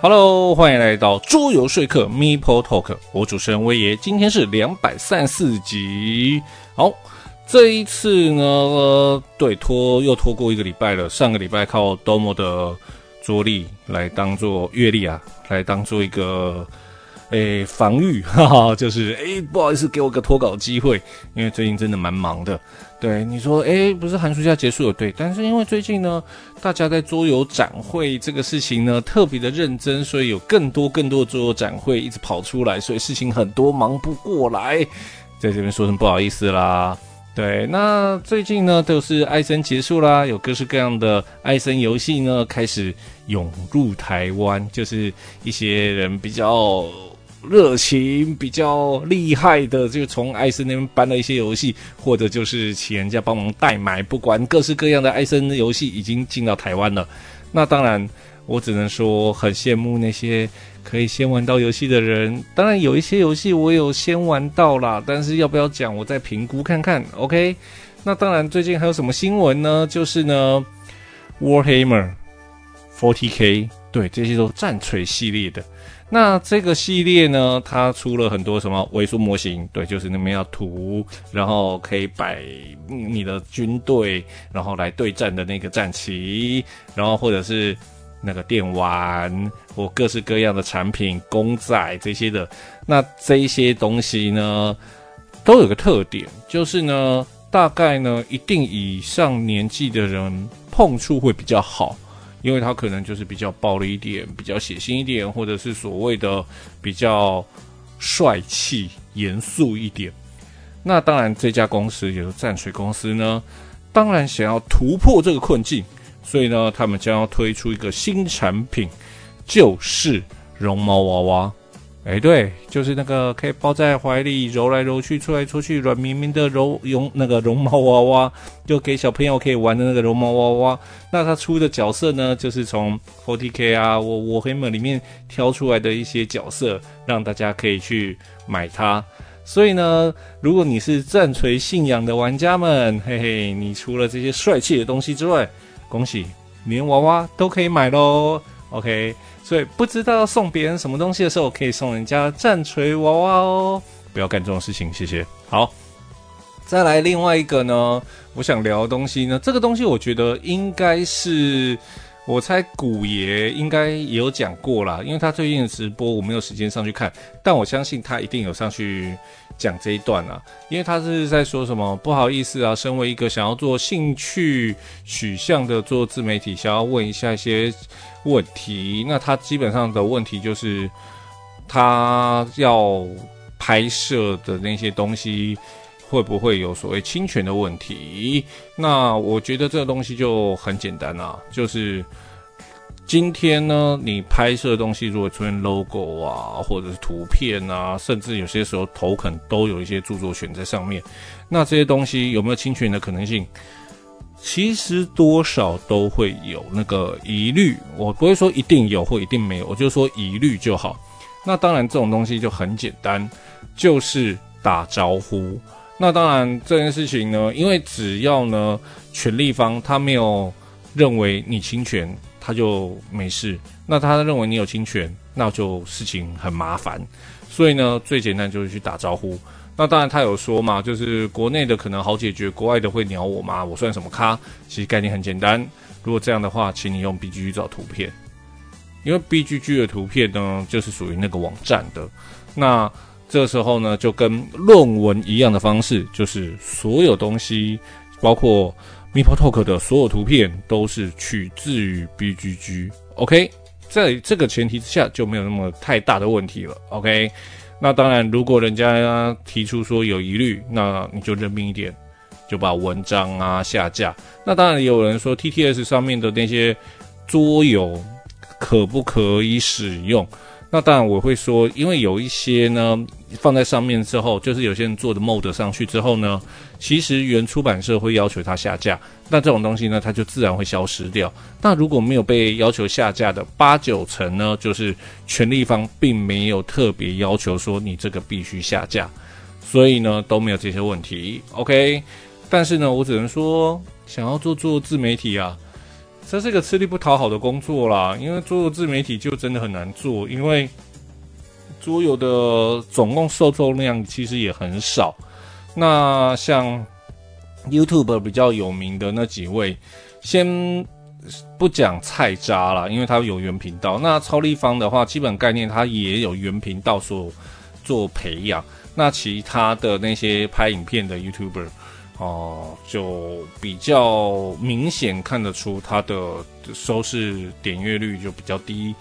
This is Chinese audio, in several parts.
Hello，欢迎来到桌游说客 Meeple Talk，我主持人威爷，今天是两百三十四集。好，这一次呢，呃、对，拖又拖过一个礼拜了。上个礼拜靠 Domo 的桌力来当做阅历啊，来当做一个。诶，防御，哈哈，就是诶，不好意思，给我个脱稿机会，因为最近真的蛮忙的。对，你说，诶，不是寒暑假结束了，对，但是因为最近呢，大家在桌游展会这个事情呢，特别的认真，所以有更多更多的桌游展会一直跑出来，所以事情很多，忙不过来，在这边说声不好意思啦。对，那最近呢，都是艾森结束啦，有各式各样的艾森游戏呢开始涌入台湾，就是一些人比较。热情比较厉害的，就从艾森那边搬了一些游戏，或者就是请人家帮忙代买，不管各式各样的艾森游戏已经进到台湾了。那当然，我只能说很羡慕那些可以先玩到游戏的人。当然，有一些游戏我有先玩到啦，但是要不要讲，我再评估看看。OK，那当然，最近还有什么新闻呢？就是呢，Warhammer 40K，对，这些都战锤系列的。那这个系列呢，它出了很多什么微缩模型，对，就是那边要涂，然后可以摆你的军队，然后来对战的那个战旗，然后或者是那个电玩或各式各样的产品、公仔这些的。那这些东西呢，都有个特点，就是呢，大概呢，一定以上年纪的人碰触会比较好。因为他可能就是比较暴力一点，比较血腥一点，或者是所谓的比较帅气、严肃一点。那当然，这家公司也就是战锤公司呢，当然想要突破这个困境，所以呢，他们将要推出一个新产品，就是绒毛娃娃。哎，对，就是那个可以抱在怀里揉来揉去、搓来搓去、软绵绵的柔绒那个绒毛娃娃，就给小朋友可以玩的那个绒毛娃娃。那它出的角色呢，就是从 40K 啊、我 Warhammer 里面挑出来的一些角色，让大家可以去买它。所以呢，如果你是战锤信仰的玩家们，嘿嘿，你除了这些帅气的东西之外，恭喜，连娃娃都可以买喽。OK。所以不知道送别人什么东西的时候，可以送人家战锤娃娃哦。不要干这种事情，谢谢。好，再来另外一个呢，我想聊的东西呢，这个东西我觉得应该是。我猜古爷应该也有讲过啦，因为他最近的直播我没有时间上去看，但我相信他一定有上去讲这一段啊，因为他是在说什么不好意思啊，身为一个想要做兴趣取向的做自媒体，想要问一下一些问题。那他基本上的问题就是他要拍摄的那些东西会不会有所谓侵权的问题？那我觉得这个东西就很简单啊，就是今天呢，你拍摄的东西如果出现 logo 啊，或者是图片啊，甚至有些时候头可能都有一些著作权在上面，那这些东西有没有侵权的可能性？其实多少都会有那个疑虑，我不会说一定有或一定没有，我就说疑虑就好。那当然这种东西就很简单，就是打招呼。那当然，这件事情呢，因为只要呢，权利方他没有认为你侵权，他就没事。那他认为你有侵权，那就事情很麻烦。所以呢，最简单就是去打招呼。那当然他有说嘛，就是国内的可能好解决，国外的会鸟我吗？我算什么咖？其实概念很简单。如果这样的话，请你用 BGG 找图片，因为 BGG 的图片呢，就是属于那个网站的。那这时候呢，就跟论文一样的方式，就是所有东西，包括 MeepleTalk 的所有图片，都是取自于 BGG。OK，在这个前提之下，就没有那么太大的问题了。OK，那当然，如果人家提出说有疑虑，那你就认命一点，就把文章啊下架。那当然有人说，TTS 上面的那些桌游可不可以使用？那当然我会说，因为有一些呢，放在上面之后，就是有些人做的 mod 上去之后呢，其实原出版社会要求它下架，那这种东西呢，它就自然会消失掉。那如果没有被要求下架的八九成呢，就是权利方并没有特别要求说你这个必须下架，所以呢都没有这些问题。OK，但是呢，我只能说，想要做做自媒体啊。这是一个吃力不讨好的工作啦。因为做自媒体就真的很难做，因为桌游的总共受众量其实也很少。那像 YouTube 比较有名的那几位，先不讲菜渣啦，因为他有原频道。那超立方的话，基本概念他也有原频道所做培养。那其他的那些拍影片的 YouTuber。哦，就比较明显看得出它的收视点阅率就比较低。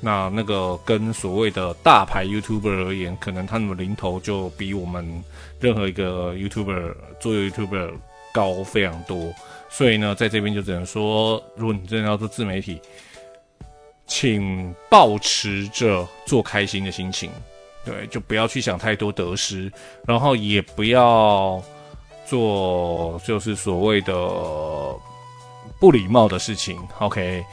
那那个跟所谓的大牌 YouTuber 而言，可能他们的零头就比我们任何一个 YouTuber 做 YouTuber 高非常多。所以呢，在这边就只能说，如果你真的要做自媒体，请抱持着做开心的心情，对，就不要去想太多得失，然后也不要。做就是所谓的不礼貌的事情，OK，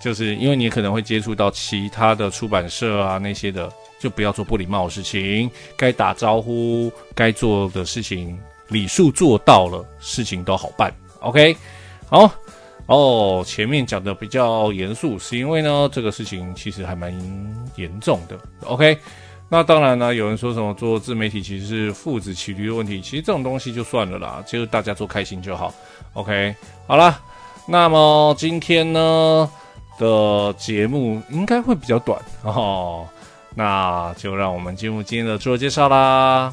就是因为你可能会接触到其他的出版社啊那些的，就不要做不礼貌的事情。该打招呼、该做的事情，礼数做到了，事情都好办，OK。好哦，前面讲的比较严肃，是因为呢这个事情其实还蛮严重的，OK。那当然呢，有人说什么做自媒体其实是父子骑驴的问题，其实这种东西就算了啦，就是大家做开心就好。OK，好啦，那么今天呢的节目应该会比较短哦，那就让我们进入今天的自我介绍啦。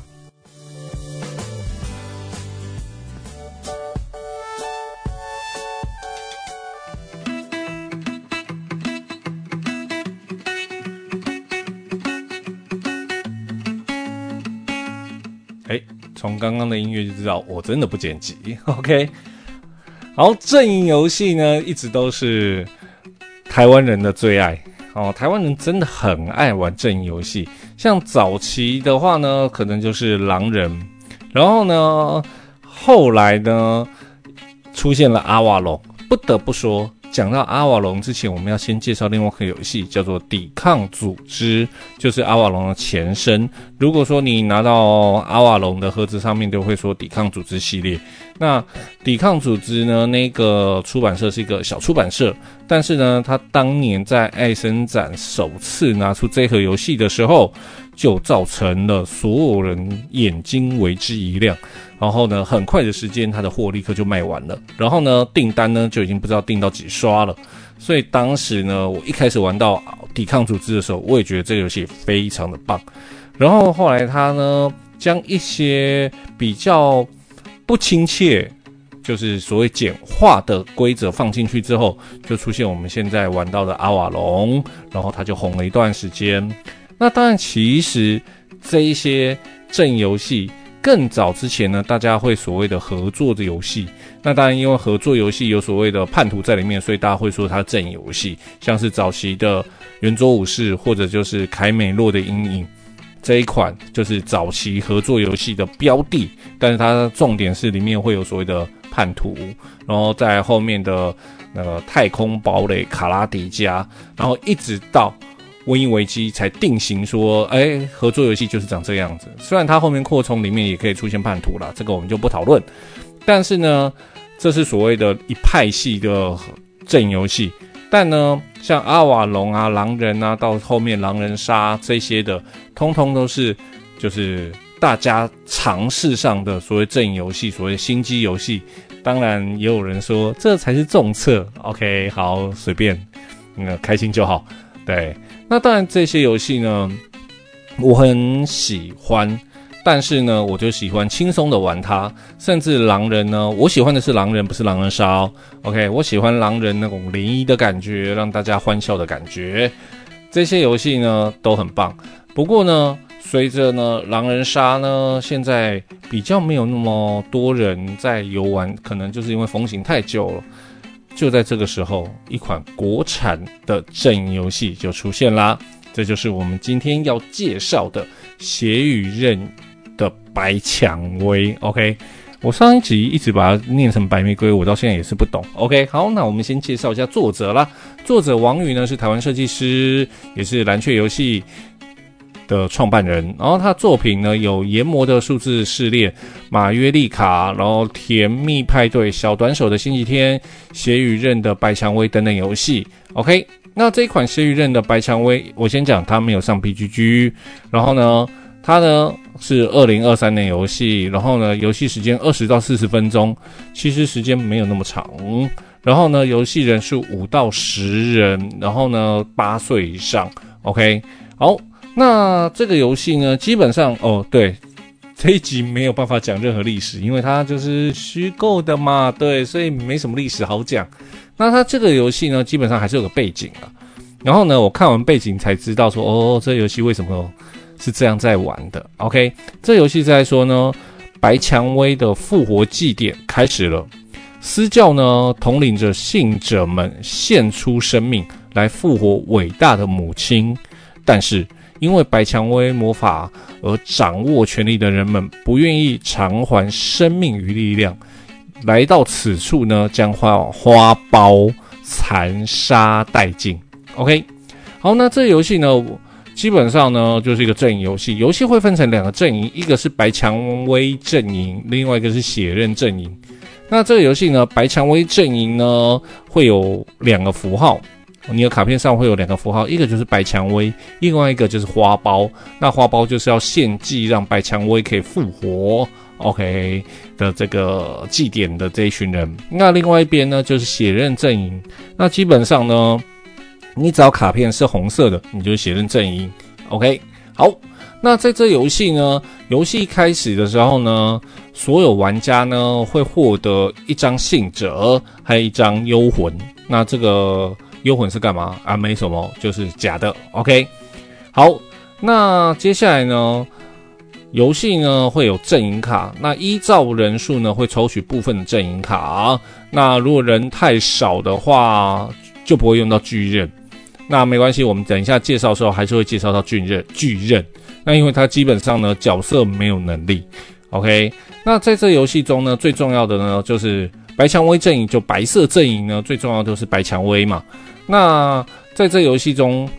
从刚刚的音乐就知道，我真的不剪辑。OK，好，阵营游戏呢，一直都是台湾人的最爱哦。台湾人真的很爱玩阵营游戏，像早期的话呢，可能就是狼人，然后呢，后来呢，出现了阿瓦隆。不得不说。讲到阿瓦隆之前，我们要先介绍另外一个游戏，叫做《抵抗组织》，就是阿瓦隆的前身。如果说你拿到阿瓦隆的盒子上面都会说《抵抗组织》系列。那《抵抗组织》呢？那个出版社是一个小出版社，但是呢，他当年在艾森展首次拿出这盒游戏的时候，就造成了所有人眼睛为之一亮。然后呢，很快的时间，它的货立刻就卖完了。然后呢，订单呢就已经不知道订到几刷了。所以当时呢，我一开始玩到抵抗组织的时候，我也觉得这个游戏非常的棒。然后后来他呢，将一些比较不亲切，就是所谓简化的规则放进去之后，就出现我们现在玩到的阿瓦隆，然后他就红了一段时间。那当然，其实这一些正游戏。更早之前呢，大家会所谓的合作的游戏。那当然，因为合作游戏有所谓的叛徒在里面，所以大家会说它阵游戏。像是早期的圆桌武士，或者就是凯美洛的阴影这一款，就是早期合作游戏的标的。但是它重点是里面会有所谓的叛徒，然后在后面的那个太空堡垒卡拉迪加，然后一直到。瘟疫危机才定型说，哎、合作游戏就是长这样子。虽然它后面扩充里面也可以出现叛徒啦，这个我们就不讨论。但是呢，这是所谓的一派系的阵营游戏。但呢，像阿瓦隆啊、狼人啊，到后面狼人杀这些的，通通都是就是大家尝试上的所谓阵营游戏，所谓心机游戏。当然，也有人说这才是重策。OK，好，随便，嗯，开心就好。对。那当然，这些游戏呢，我很喜欢，但是呢，我就喜欢轻松的玩它。甚至狼人呢，我喜欢的是狼人，不是狼人杀哦。OK，我喜欢狼人那种联谊的感觉，让大家欢笑的感觉。这些游戏呢都很棒。不过呢，随着呢狼人杀呢现在比较没有那么多人在游玩，可能就是因为风行太久了。就在这个时候，一款国产的阵营游戏就出现啦。这就是我们今天要介绍的《血与刃》的白蔷薇。OK，我上一集一直把它念成白玫瑰，我到现在也是不懂。OK，好，那我们先介绍一下作者啦。作者王宇呢是台湾设计师，也是蓝雀游戏的创办人，然后他作品呢有《研磨的数字试炼》、《马约丽卡》，然后《甜蜜派对》、《小短手的星期天》、《血与刃的白蔷薇》等等游戏。OK，那这一款《血与刃的白蔷薇》，我先讲它没有上 PGG，然后呢，它呢是二零二三年游戏，然后呢，游戏时间二十到四十分钟，其实时间没有那么长。然后呢，游戏人数五到十人，然后呢，八岁以上。OK，好。那这个游戏呢，基本上哦，对，这一集没有办法讲任何历史，因为它就是虚构的嘛，对，所以没什么历史好讲。那它这个游戏呢，基本上还是有个背景啊。然后呢，我看完背景才知道说，哦，这游戏为什么是这样在玩的？OK，这游戏在说呢，白蔷薇的复活祭典开始了，私教呢统领着信者们献出生命来复活伟大的母亲，但是。因为白蔷薇魔法而掌握权力的人们不愿意偿还生命与力量，来到此处呢，将花花苞残杀殆尽。OK，好，那这游戏呢，基本上呢就是一个阵营游戏。游戏会分成两个阵营，一个是白蔷薇阵营，另外一个是血刃阵营。那这个游戏呢，白蔷薇阵营呢会有两个符号。你的卡片上会有两个符号，一个就是白蔷薇，另外一个就是花苞。那花苞就是要献祭，让白蔷薇可以复活，OK 的这个祭典的这一群人。那另外一边呢，就是血刃阵营。那基本上呢，你只要卡片是红色的，你就是血刃阵营，OK。好，那在这游戏呢，游戏开始的时候呢，所有玩家呢会获得一张信札，还有一张幽魂。那这个。幽魂是干嘛啊？没什么，就是假的。OK，好，那接下来呢，游戏呢会有阵营卡，那依照人数呢会抽取部分阵营卡。那如果人太少的话，就不会用到巨刃。那没关系，我们等一下介绍的时候还是会介绍到巨刃。巨刃，那因为它基本上呢角色没有能力。OK，那在这游戏中呢，最重要的呢就是白蔷薇阵营，就白色阵营呢最重要就是白蔷薇嘛。那在这游戏中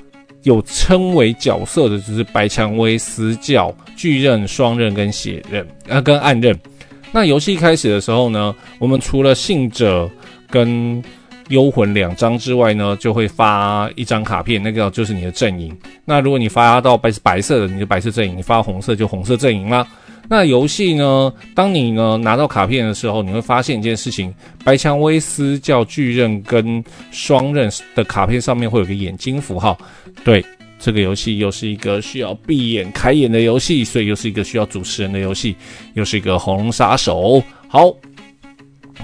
有称为角色的就是白蔷薇、死角、巨刃、双刃跟血刃，啊，跟暗刃。那游戏开始的时候呢，我们除了信者跟幽魂两张之外呢，就会发一张卡片，那个就是你的阵营。那如果你发到白白色的，你就白色阵营；你发红色就红色阵营啦。那游戏呢？当你呢拿到卡片的时候，你会发现一件事情：白蔷薇、司教、巨刃跟双刃的卡片上面会有个眼睛符号。对，这个游戏又是一个需要闭眼开眼的游戏，所以又是一个需要主持人的游戏，又是一个红龙杀手。好，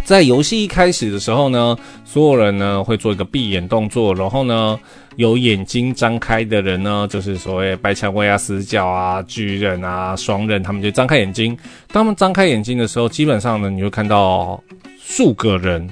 在游戏一开始的时候呢，所有人呢会做一个闭眼动作，然后呢。有眼睛张开的人呢，就是所谓白蔷薇啊、死角啊、巨人啊、双刃，他们就张开眼睛。当他们张开眼睛的时候，基本上呢，你会看到数个人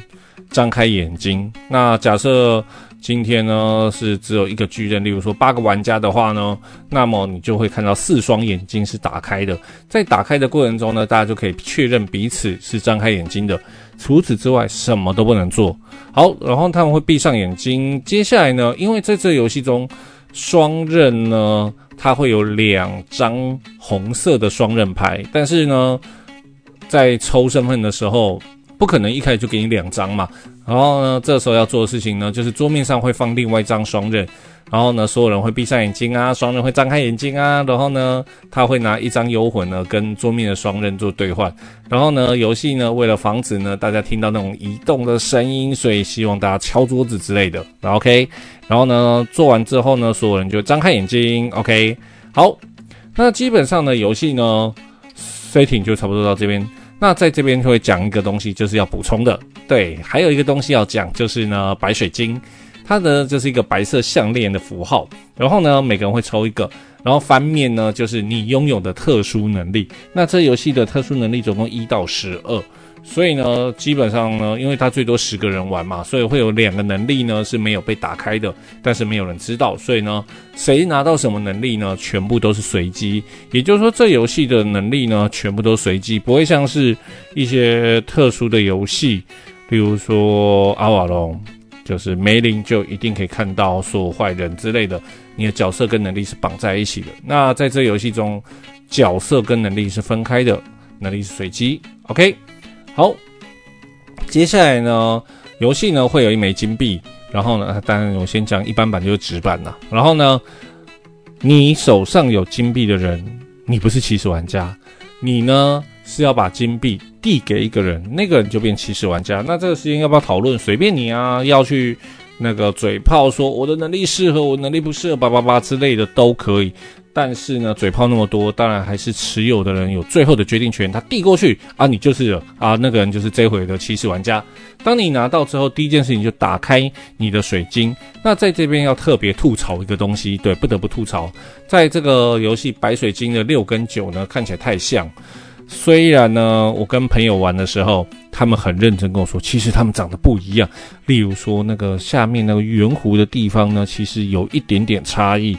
张开眼睛。那假设今天呢是只有一个巨人，例如说八个玩家的话呢，那么你就会看到四双眼睛是打开的。在打开的过程中呢，大家就可以确认彼此是张开眼睛的。除此之外，什么都不能做。好，然后他们会闭上眼睛。接下来呢，因为在这游戏中，双刃呢，它会有两张红色的双刃牌，但是呢，在抽身份的时候，不可能一开始就给你两张嘛。然后呢，这时候要做的事情呢，就是桌面上会放另外一张双刃。然后呢，所有人会闭上眼睛啊，双刃会张开眼睛啊。然后呢，他会拿一张幽魂呢，跟桌面的双刃做兑换。然后呢，游戏呢，为了防止呢大家听到那种移动的声音，所以希望大家敲桌子之类的。OK，然后呢，做完之后呢，所有人就张开眼睛。OK，好，那基本上呢，游戏呢，setting 就差不多到这边。那在这边会讲一个东西，就是要补充的。对，还有一个东西要讲，就是呢，白水晶。它的就是一个白色项链的符号，然后呢，每个人会抽一个，然后翻面呢就是你拥有的特殊能力。那这游戏的特殊能力总共一到十二，所以呢，基本上呢，因为它最多十个人玩嘛，所以会有两个能力呢是没有被打开的，但是没有人知道，所以呢，谁拿到什么能力呢，全部都是随机。也就是说，这游戏的能力呢，全部都随机，不会像是一些特殊的游戏，比如说阿瓦隆。就是梅林就一定可以看到所有坏人之类的。你的角色跟能力是绑在一起的。那在这游戏中，角色跟能力是分开的，能力是随机。OK，好，接下来呢，游戏呢会有一枚金币，然后呢，当然我先讲一般版就是纸版啦。然后呢，你手上有金币的人，你不是起始玩家，你呢是要把金币递给一个人，那个人就变起始玩家。那这个时间要不要讨论？随便你啊，要去。那个嘴炮说我的能力适合，我能力不适合，叭叭叭之类的都可以。但是呢，嘴炮那么多，当然还是持有的人有最后的决定权。他递过去啊，你就是啊，那个人就是这回的骑士玩家。当你拿到之后，第一件事情就打开你的水晶。那在这边要特别吐槽一个东西，对，不得不吐槽，在这个游戏白水晶的六跟九呢，看起来太像。虽然呢，我跟朋友玩的时候，他们很认真跟我说，其实他们长得不一样。例如说，那个下面那个圆弧的地方呢，其实有一点点差异。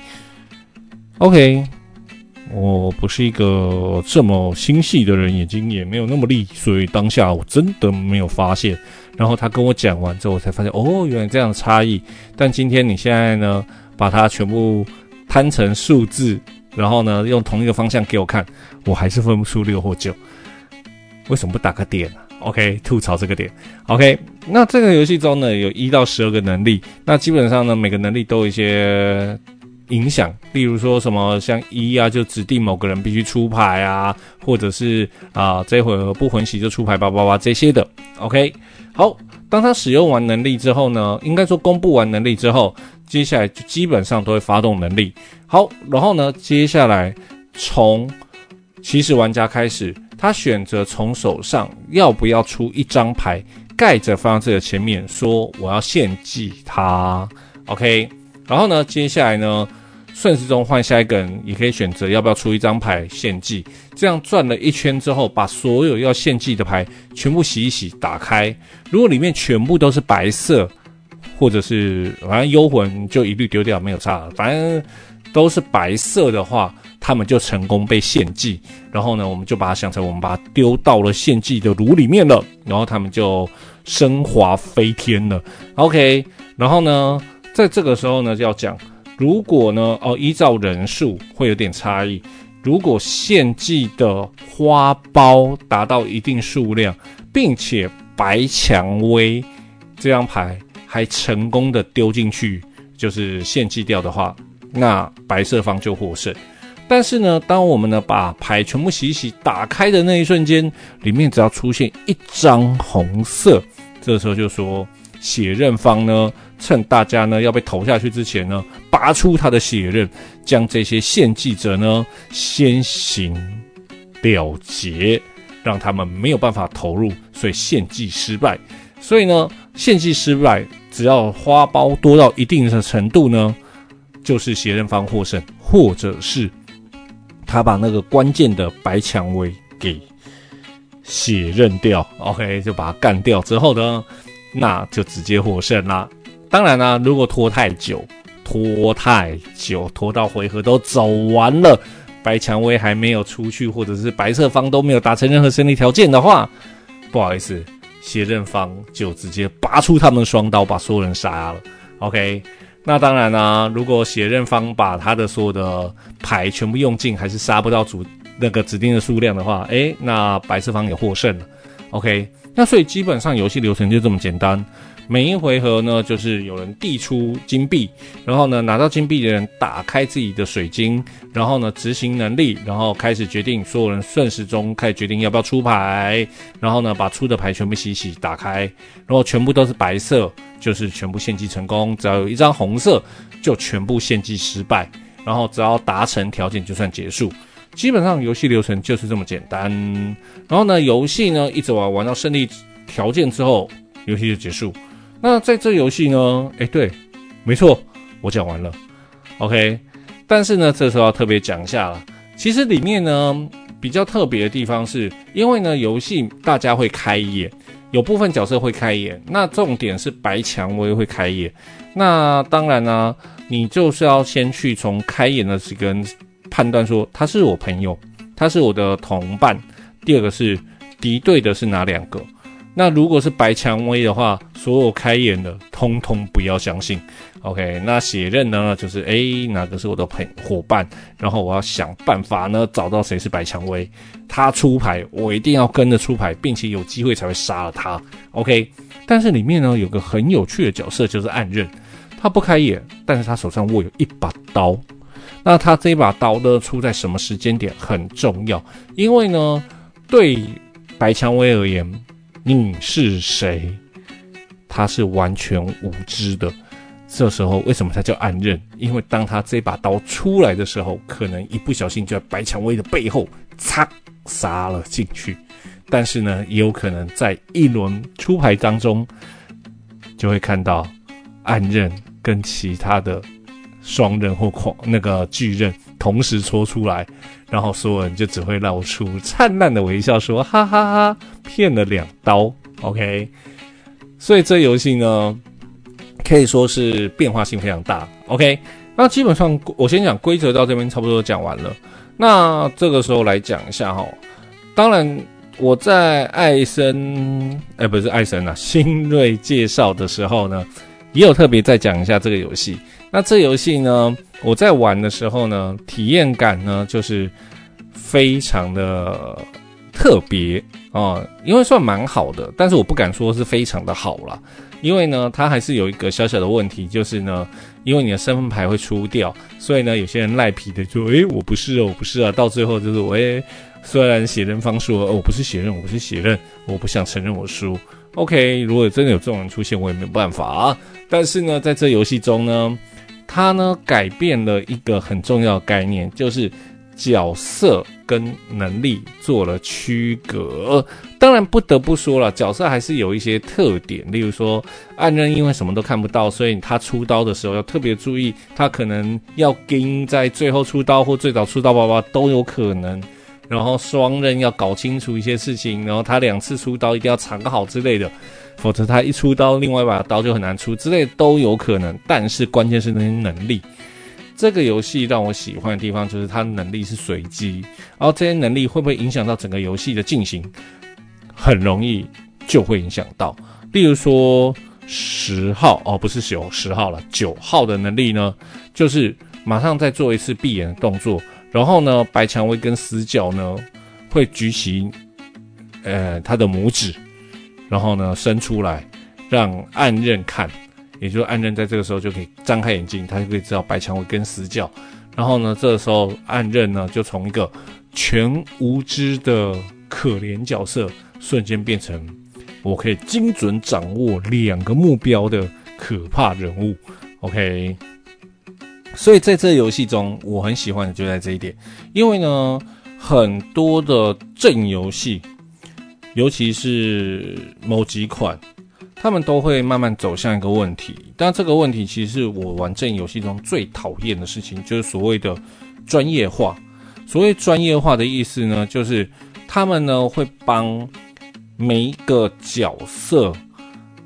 OK，我不是一个这么心细的人，眼睛也没有那么利，所以当下我真的没有发现。然后他跟我讲完之后，我才发现，哦，原来这样的差异。但今天你现在呢，把它全部摊成数字。然后呢，用同一个方向给我看，我还是分不出六或九。为什么不打个点呢？OK，吐槽这个点。OK，那这个游戏中呢，有一到十二个能力，那基本上呢，每个能力都有一些影响。例如说什么像一啊，就指定某个人必须出牌啊，或者是啊，这回合不混血就出牌，叭叭叭这些的。OK，好，当他使用完能力之后呢，应该说公布完能力之后。接下来就基本上都会发动能力。好，然后呢，接下来从起始玩家开始，他选择从手上要不要出一张牌，盖着放在自己的前面，说我要献祭他。OK，然后呢，接下来呢，顺时钟换下一个人，也可以选择要不要出一张牌献祭。这样转了一圈之后，把所有要献祭的牌全部洗一洗，打开。如果里面全部都是白色。或者是反正幽魂就一律丢掉，没有差，反正都是白色的话，他们就成功被献祭。然后呢，我们就把它想成我们把它丢到了献祭的炉里面了，然后他们就升华飞天了。OK，然后呢，在这个时候呢，就要讲，如果呢，哦，依照人数会有点差异。如果献祭的花苞达到一定数量，并且白蔷薇这张牌。还成功的丢进去，就是献祭掉的话，那白色方就获胜。但是呢，当我们呢把牌全部洗洗打开的那一瞬间，里面只要出现一张红色，这时候就说血刃方呢，趁大家呢要被投下去之前呢，拔出他的血刃，将这些献祭者呢先行了结，让他们没有办法投入，所以献祭失败。所以呢，献祭失败。只要花苞多到一定的程度呢，就是血刃方获胜，或者是他把那个关键的白蔷薇给血刃掉，OK，就把它干掉之后呢，那就直接获胜啦。当然啦，如果拖太久，拖太久，拖到回合都走完了，白蔷薇还没有出去，或者是白色方都没有达成任何胜利条件的话，不好意思。血刃方就直接拔出他们的双刀，把所有人杀了。OK，那当然啦、如果血刃方把他的所有的牌全部用尽，还是杀不到主那个指定的数量的话，诶，那白色方也获胜了。OK，那所以基本上游戏流程就这么简单。每一回合呢，就是有人递出金币，然后呢，拿到金币的人打开自己的水晶，然后呢，执行能力，然后开始决定所有人顺时钟开始决定要不要出牌，然后呢，把出的牌全部洗洗打开，然后全部都是白色，就是全部献祭成功；只要有一张红色，就全部献祭失败。然后只要达成条件就算结束。基本上游戏流程就是这么简单。然后呢，游戏呢一直玩玩到胜利条件之后，游戏就结束。那在这游戏呢？诶，对，没错，我讲完了，OK。但是呢，这时候要特别讲一下了。其实里面呢，比较特别的地方是，因为呢，游戏大家会开眼，有部分角色会开眼。那重点是白蔷薇会开眼。那当然呢，你就是要先去从开眼的这个判断说，他是我朋友，他是我的同伴。第二个是敌对的是哪两个？那如果是白蔷薇的话，所有开眼的通通不要相信。OK，那血刃呢，就是诶，哪个是我的朋伙伴，然后我要想办法呢，找到谁是白蔷薇，他出牌，我一定要跟着出牌，并且有机会才会杀了他。OK，但是里面呢有个很有趣的角色，就是暗刃，他不开眼，但是他手上握有一把刀。那他这把刀呢，出在什么时间点很重要，因为呢，对白蔷薇而言，你是谁？他是完全无知的。这时候为什么他叫暗刃？因为当他这把刀出来的时候，可能一不小心就在白蔷薇的背后擦杀了进去。但是呢，也有可能在一轮出牌当中，就会看到暗刃跟其他的双刃或狂那个巨刃同时戳出来，然后所有人就只会露出灿烂的微笑，说哈哈哈，骗了两刀。OK，所以这游戏呢。可以说是变化性非常大。OK，那基本上我先讲规则到这边差不多讲完了。那这个时候来讲一下哈，当然我在艾森，哎、不是艾森啊，新锐介绍的时候呢，也有特别再讲一下这个游戏。那这游戏呢，我在玩的时候呢，体验感呢就是非常的特别啊，因为算蛮好的，但是我不敢说是非常的好啦。因为呢，它还是有一个小小的问题，就是呢，因为你的身份牌会出掉，所以呢，有些人赖皮的就，诶，我不是哦，我不是啊，到最后就是我，诶，虽然血刃方说，哦，我不是血刃，我不是血刃，我不想承认我输。OK，如果真的有这种人出现，我也没有办法啊。但是呢，在这游戏中呢，它呢改变了一个很重要的概念，就是。角色跟能力做了区隔，当然不得不说了，角色还是有一些特点，例如说暗刃因为什么都看不到，所以他出刀的时候要特别注意，他可能要跟在最后出刀或最早出刀，爸爸都有可能。然后双刃要搞清楚一些事情，然后他两次出刀一定要藏好之类的，否则他一出刀，另外一把刀就很难出之类都有可能。但是关键是那些能力。这个游戏让我喜欢的地方就是它能力是随机，然后这些能力会不会影响到整个游戏的进行？很容易就会影响到。例如说十号哦，不是九十号了，九号的能力呢，就是马上再做一次闭眼的动作，然后呢，白蔷薇跟死角呢会举起呃他的拇指，然后呢伸出来让暗刃看。也就是暗刃在这个时候就可以张开眼睛，他就可以知道白蔷薇跟死角。然后呢，这个时候暗刃呢就从一个全无知的可怜角色，瞬间变成我可以精准掌握两个目标的可怕人物。OK，所以在这游戏中，我很喜欢的就在这一点，因为呢，很多的正游戏，尤其是某几款。他们都会慢慢走向一个问题，但这个问题其实是我玩阵游戏中最讨厌的事情，就是所谓的专业化。所谓专业化的意思呢，就是他们呢会帮每一个角色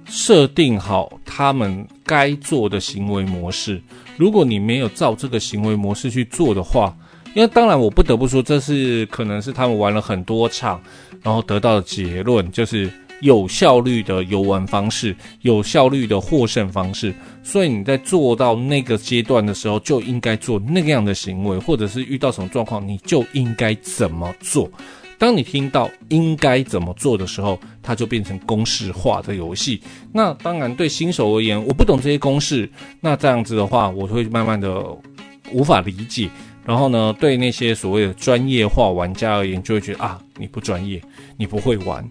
设定好他们该做的行为模式。如果你没有照这个行为模式去做的话，因为当然我不得不说，这是可能是他们玩了很多场，然后得到的结论就是。有效率的游玩方式，有效率的获胜方式，所以你在做到那个阶段的时候，就应该做那样的行为，或者是遇到什么状况，你就应该怎么做。当你听到应该怎么做的时候，它就变成公式化的游戏。那当然，对新手而言，我不懂这些公式，那这样子的话，我会慢慢的无法理解。然后呢，对那些所谓的专业化玩家而言，就会觉得啊，你不专业，你不会玩。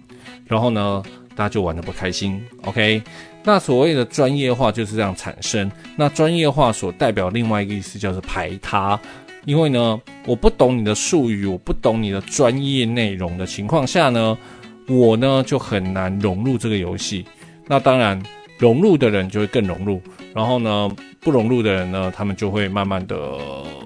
然后呢，大家就玩得不开心。OK，那所谓的专业化就是这样产生。那专业化所代表另外一个意思叫做排他，因为呢，我不懂你的术语，我不懂你的专业内容的情况下呢，我呢就很难融入这个游戏。那当然，融入的人就会更融入，然后呢，不融入的人呢，他们就会慢慢的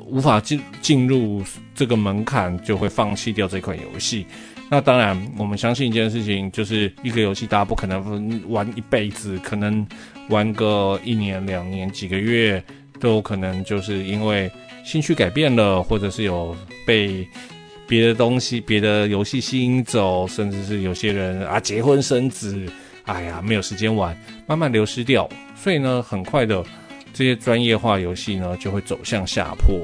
无法进进入这个门槛，就会放弃掉这款游戏。那当然，我们相信一件事情，就是一个游戏大家不可能玩一辈子，可能玩个一年、两年、几个月，都有可能就是因为兴趣改变了，或者是有被别的东西、别的游戏吸引走，甚至是有些人啊结婚生子，哎呀没有时间玩，慢慢流失掉。所以呢，很快的这些专业化游戏呢就会走向下坡。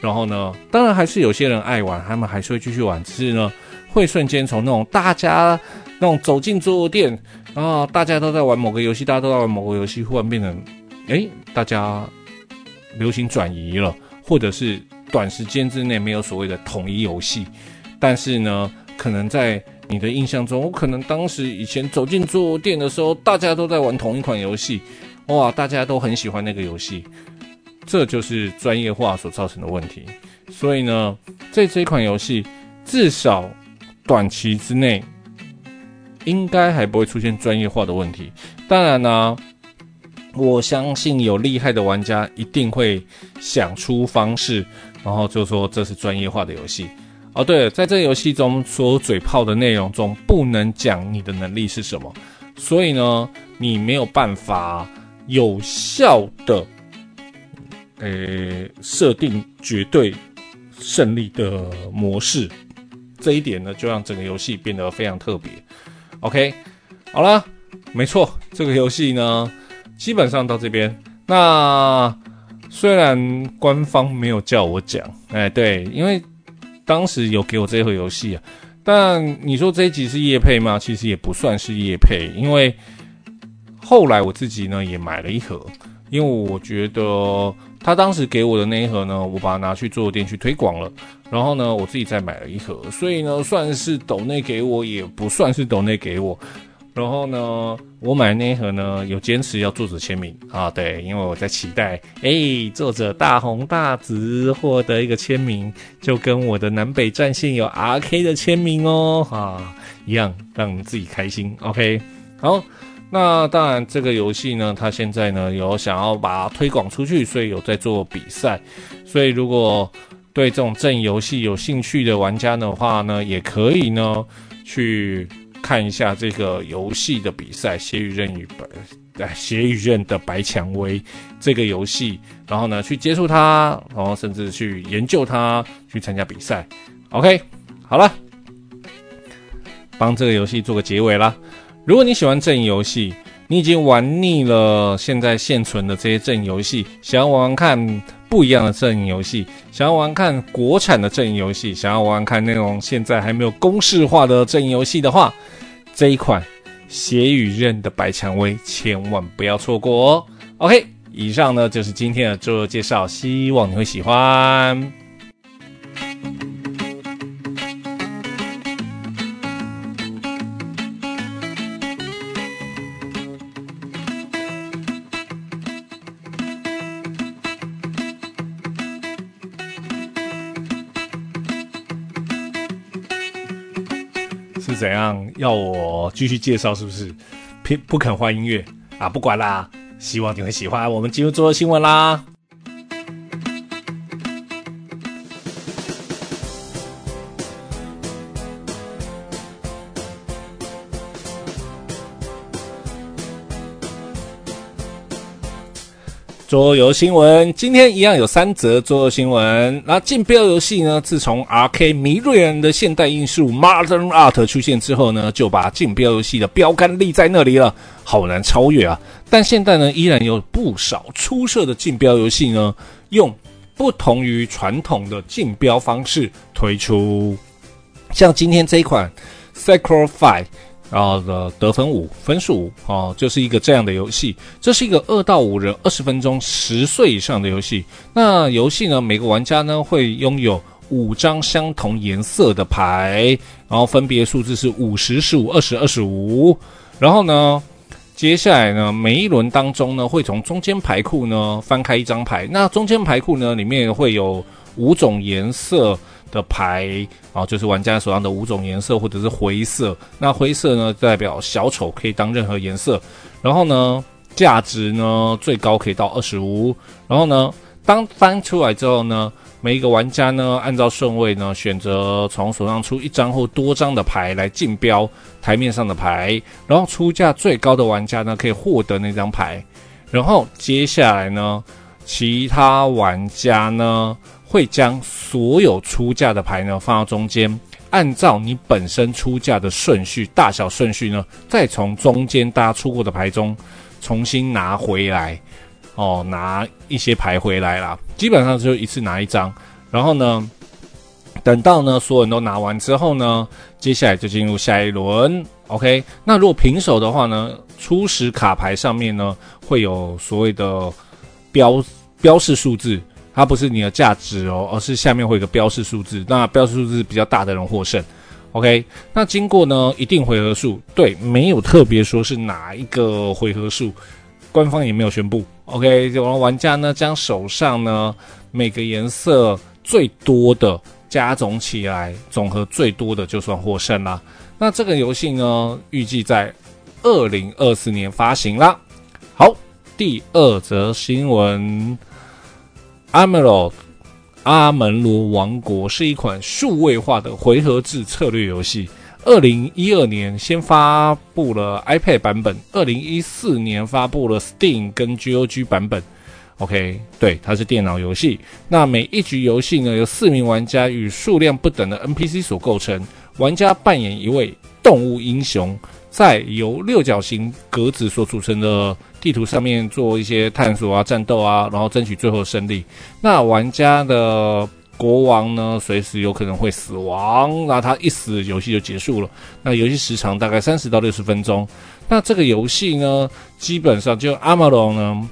然后呢，当然还是有些人爱玩，他们还是会继续玩，只是呢会瞬间从那种大家那种走进桌游店啊，大家都在玩某个游戏，大家都在玩某个游戏，忽然变成哎，大家流行转移了，或者是。短时间之内没有所谓的统一游戏，但是呢，可能在你的印象中，我可能当时以前走进桌游店的时候，大家都在玩同一款游戏，哇，大家都很喜欢那个游戏，这就是专业化所造成的问题。所以呢，在这款游戏至少短期之内，应该还不会出现专业化的问题。当然呢，我相信有厉害的玩家一定会想出方式。然后就说这是专业化的游戏哦。对，在这个游戏中所有嘴炮的内容中，不能讲你的能力是什么，所以呢，你没有办法有效的，诶，设定绝对胜利的模式。这一点呢，就让整个游戏变得非常特别。OK，好了，没错，这个游戏呢，基本上到这边那。虽然官方没有叫我讲，哎，对，因为当时有给我这一盒游戏啊，但你说这一集是夜配吗？其实也不算是夜配，因为后来我自己呢也买了一盒，因为我觉得他当时给我的那一盒呢，我把它拿去做店去推广了，然后呢我自己再买了一盒，所以呢算是抖内给我，也不算是抖内给我。然后呢，我买那一盒呢，有坚持要作者签名啊，对，因为我在期待，哎，作者大红大紫获得一个签名，就跟我的南北战线有 RK 的签名哦，啊，一样让自己开心。OK，好，那当然这个游戏呢，它现在呢有想要把它推广出去，所以有在做比赛，所以如果对这种阵游戏有兴趣的玩家的话呢，也可以呢去。看一下这个游戏的比赛，《血与刃与白》哎，《血与刃的白蔷薇》这个游戏，然后呢，去接触它，然后甚至去研究它，去参加比赛。OK，好了，帮这个游戏做个结尾啦。如果你喜欢阵游戏，你已经玩腻了现在现存的这些阵游戏，想要玩玩看。不一样的阵营游戏，想要玩看国产的阵营游戏，想要玩看那种现在还没有公式化的阵营游戏的话，这一款《血与刃的白蔷薇》千万不要错过哦。OK，以上呢就是今天的周游介绍，希望你会喜欢。要我继续介绍？是不是偏不肯换音乐啊？不管啦，希望你会喜欢。我们进入做新闻啦。桌游新闻，今天一样有三则桌游新闻。那竞标游戏呢，自从 RK 迷瑞恩的现代艺术 Modern Art 出现之后呢，就把竞标游戏的标杆立在那里了，好难超越啊！但现在呢，依然有不少出色的竞标游戏呢，用不同于传统的竞标方式推出，像今天这一款 Sacrifice。然后的得分五分数五哦，就是一个这样的游戏。这是一个二到五人二十分钟十岁以上的游戏。那游戏呢，每个玩家呢会拥有五张相同颜色的牌，然后分别数字是五十、十五、二十、二十五。然后呢，接下来呢，每一轮当中呢，会从中间牌库呢翻开一张牌。那中间牌库呢，里面会有五种颜色。的牌啊，就是玩家手上的五种颜色，或者是灰色。那灰色呢，代表小丑，可以当任何颜色。然后呢，价值呢最高可以到二十五。然后呢，当翻出来之后呢，每一个玩家呢，按照顺位呢，选择从手上出一张或多张的牌来竞标台面上的牌。然后出价最高的玩家呢，可以获得那张牌。然后接下来呢，其他玩家呢，会将所有出价的牌呢放到中间，按照你本身出价的顺序、大小顺序呢，再从中间大家出过的牌中重新拿回来。哦，拿一些牌回来啦，基本上就一次拿一张。然后呢，等到呢所有人都拿完之后呢，接下来就进入下一轮。OK，那如果平手的话呢，初始卡牌上面呢会有所谓的标标示数字，它不是你的价值哦，而是下面会有个标示数字。那标示数字比较大的人获胜。OK，那经过呢一定回合数，对，没有特别说是哪一个回合数，官方也没有宣布。OK，有玩家呢将手上呢每个颜色最多的加总起来，总和最多的就算获胜啦。那这个游戏呢预计在二零二四年发行啦。好，第二则新闻，阿门罗阿门罗王国是一款数位化的回合制策略游戏。二零一二年先发布了 iPad 版本，二零一四年发布了 Steam 跟 GOG 版本。OK，对，它是电脑游戏。那每一局游戏呢，由四名玩家与数量不等的 NPC 所构成。玩家扮演一位动物英雄，在由六角形格子所组成的地图上面做一些探索啊、战斗啊，然后争取最后胜利。那玩家的国王呢，随时有可能会死亡，那他一死，游戏就结束了。那游戏时长大概三十到六十分钟。那这个游戏呢，基本上就阿玛龙呢，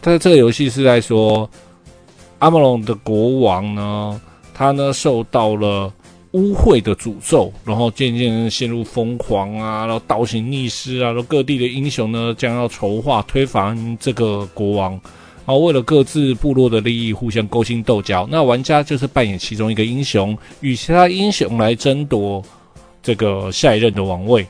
在这个游戏是在说，阿玛龙的国王呢，他呢受到了污秽的诅咒，然后渐渐陷入疯狂啊，然后倒行逆施啊，然后各地的英雄呢将要筹划推翻这个国王。然后为了各自部落的利益互相勾心斗角，那玩家就是扮演其中一个英雄，与其他英雄来争夺这个下一任的王位。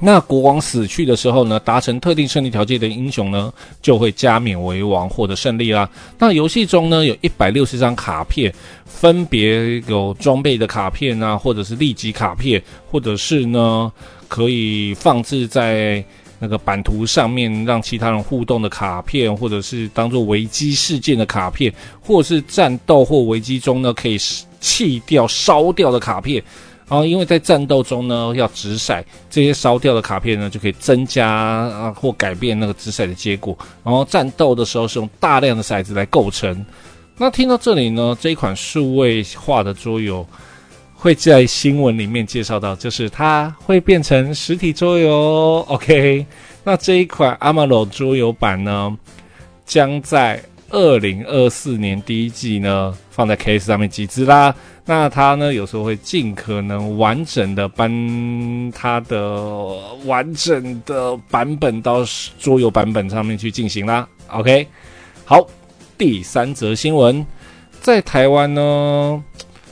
那国王死去的时候呢，达成特定胜利条件的英雄呢，就会加冕为王，获得胜利啦。那游戏中呢，有一百六十张卡片，分别有装备的卡片啊，或者是立即卡片，或者是呢，可以放置在。那个版图上面让其他人互动的卡片，或者是当做危机事件的卡片，或是战斗或危机中呢可以弃掉、烧掉的卡片。然后因为在战斗中呢要掷骰，这些烧掉的卡片呢就可以增加啊或改变那个掷骰的结果。然后战斗的时候是用大量的骰子来构成。那听到这里呢，这一款数位化的桌游。会在新闻里面介绍到，就是它会变成实体桌游。OK，那这一款阿玛罗桌游版呢，将在二零二四年第一季呢放在 KS 上面集资啦。那它呢有时候会尽可能完整的搬它的完整的版本到桌游版本上面去进行啦。OK，好，第三则新闻，在台湾呢。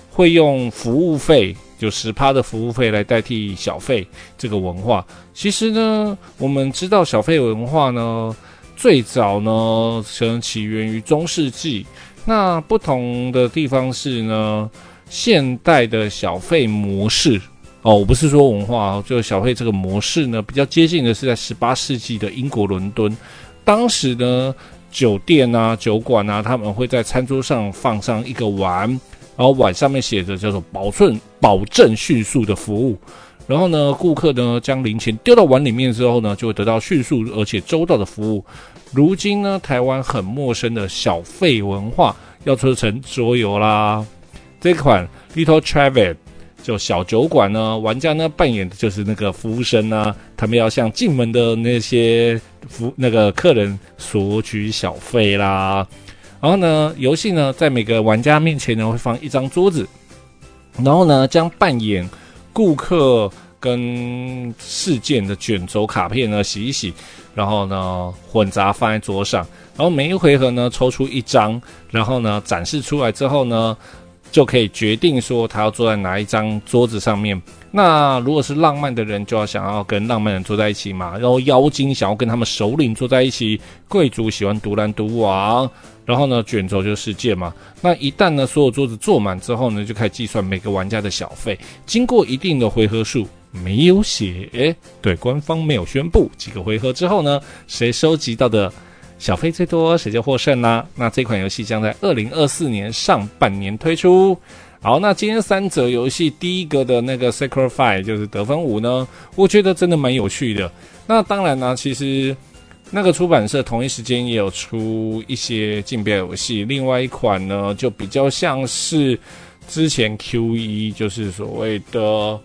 会用服务费，就十趴的服务费来代替小费这个文化。其实呢，我们知道小费文化呢，最早呢可能起源于中世纪。那不同的地方是呢，现代的小费模式哦，我不是说文化，就小费这个模式呢，比较接近的是在十八世纪的英国伦敦。当时呢，酒店啊、酒馆啊，他们会在餐桌上放上一个碗。然后碗上面写着叫做“保证保证迅速的服务”，然后呢，顾客呢将零钱丢到碗里面之后呢，就会得到迅速而且周到的服务。如今呢，台湾很陌生的小费文化要做成桌游啦。这款 Little Travel 就小酒馆呢，玩家呢扮演的就是那个服务生呢，他们要向进门的那些服那个客人索取小费啦。然后呢，游戏呢，在每个玩家面前呢，会放一张桌子，然后呢，将扮演顾客跟事件的卷轴卡片呢洗一洗，然后呢，混杂放在桌上，然后每一回合呢，抽出一张，然后呢，展示出来之后呢，就可以决定说他要坐在哪一张桌子上面。那如果是浪漫的人，就要想要跟浪漫人坐在一起嘛，然后妖精想要跟他们首领坐在一起，贵族喜欢独来独往。然后呢，卷轴就是世界嘛。那一旦呢，所有桌子坐满之后呢，就开始计算每个玩家的小费。经过一定的回合数，没有写，对，官方没有宣布。几个回合之后呢，谁收集到的小费最多谁就获胜啦。那这款游戏将在二零二四年上半年推出。好，那今天三则游戏，第一个的那个 Sacrifice 就是得分五呢，我觉得真的蛮有趣的。那当然呢，其实那个出版社同一时间也有出一些竞标游戏，另外一款呢就比较像是之前 Q1，就是所谓的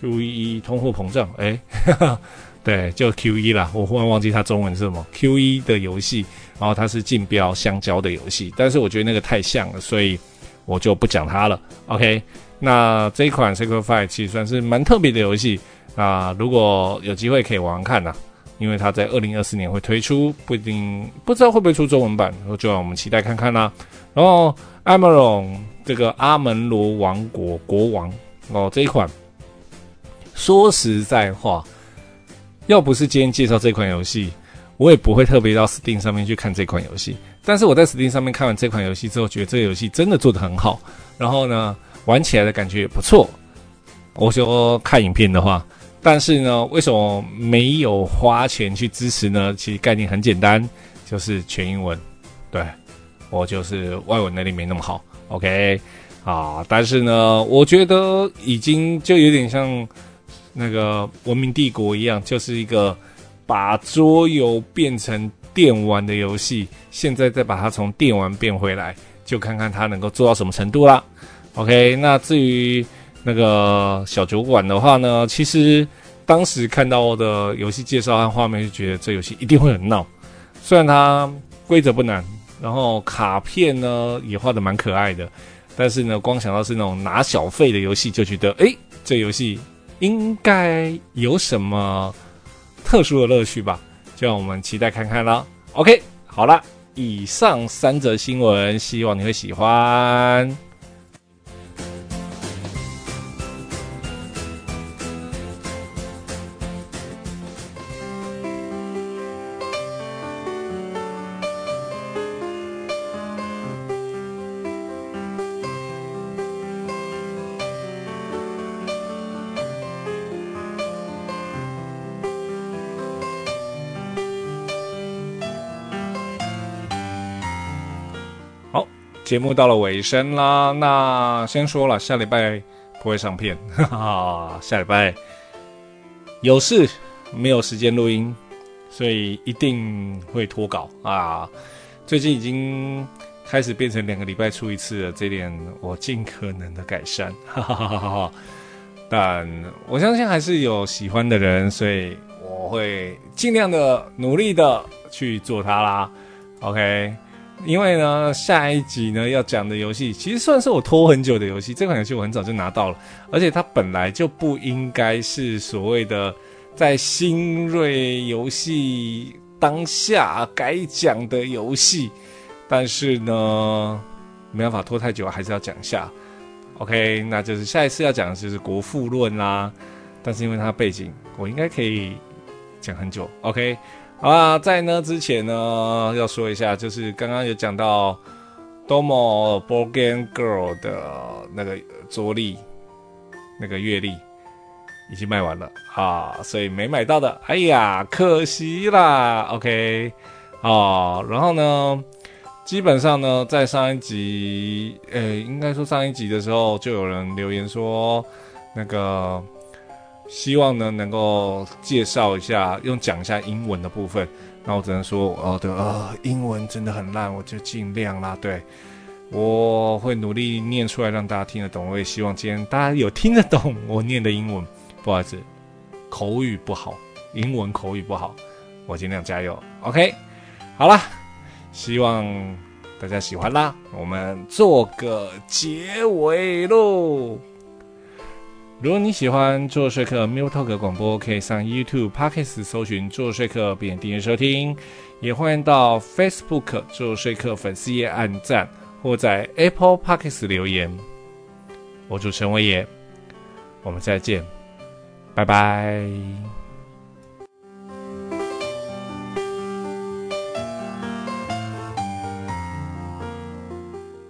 Q1 通货膨胀，哎，对，就 Q1 啦，我忽然忘记它中文是什么 Q1 的游戏，然后它是竞标香蕉的游戏，但是我觉得那个太像了，所以。我就不讲它了，OK？那这一款 Sacrifice 其实算是蛮特别的游戏啊，如果有机会可以玩玩看呐、因为它在二零二四年会推出，不一定不知道会不会出中文版，然后就让我们期待看看啦、然后 Ameron 这个阿门罗王国国王哦，这一款说实在话，要不是今天介绍这款游戏，我也不会特别到 Steam 上面去看这款游戏。但是我在 Steam 上面看完这款游戏之后，觉得这个游戏真的做得很好，然后呢，玩起来的感觉也不错。我说看影片的话，但是呢，为什么没有花钱去支持呢？其实概念很简单，就是全英文。对，我就是外文能力没那么好。OK，啊，但是呢，我觉得已经就有点像那个文明帝国一样，就是一个把桌游变成。电玩的游戏，现在再把它从电玩变回来，就看看它能够做到什么程度啦。OK，那至于那个小酒馆的话呢，其实当时看到的游戏介绍和画面，就觉得这游戏一定会很闹。虽然它规则不难，然后卡片呢也画得蛮可爱的，但是呢，光想到是那种拿小费的游戏，就觉得诶，这游戏应该有什么特殊的乐趣吧。就让我们期待看看了。OK，好了，以上三则新闻，希望你会喜欢。节目到了尾声啦，那先说了，下礼拜不会上片，哈 哈，下礼拜有事，没有时间录音，所以一定会脱稿啊。最近已经开始变成两个礼拜出一次了，这点我尽可能的改善，哈哈哈哈。但我相信还是有喜欢的人，所以我会尽量的努力的去做它啦。OK。因为呢，下一集呢要讲的游戏其实算是我拖很久的游戏。这款游戏我很早就拿到了，而且它本来就不应该是所谓的在新锐游戏当下该讲的游戏。但是呢，没办法拖太久，还是要讲一下。OK，那就是下一次要讲的就是《国富论》啦。但是因为它背景，我应该可以讲很久。OK。好啦，在那之前呢，要说一下，就是刚刚有讲到 Domo b o r g a n Girl 的那个桌历，那个月历已经卖完了啊，所以没买到的，哎呀，可惜啦。OK，啊，然后呢，基本上呢，在上一集，诶、欸，应该说上一集的时候，就有人留言说，那个。希望呢能够介绍一下，用讲一下英文的部分。那我只能说，哦，对，呃，英文真的很烂，我就尽量啦。对，我会努力念出来，让大家听得懂。我也希望今天大家有听得懂我念的英文。不好意思，口语不好，英文口语不好，我尽量加油。OK，好啦，希望大家喜欢啦。我们做个结尾喽。如果你喜欢做说客 MeepleTalk 广播，可以上 YouTube Podcast 搜寻做说客，并订阅收听。也欢迎到 Facebook 做说客粉丝页按赞，或在 Apple Podcast 留言。我主持人威爷，我们再见，拜拜。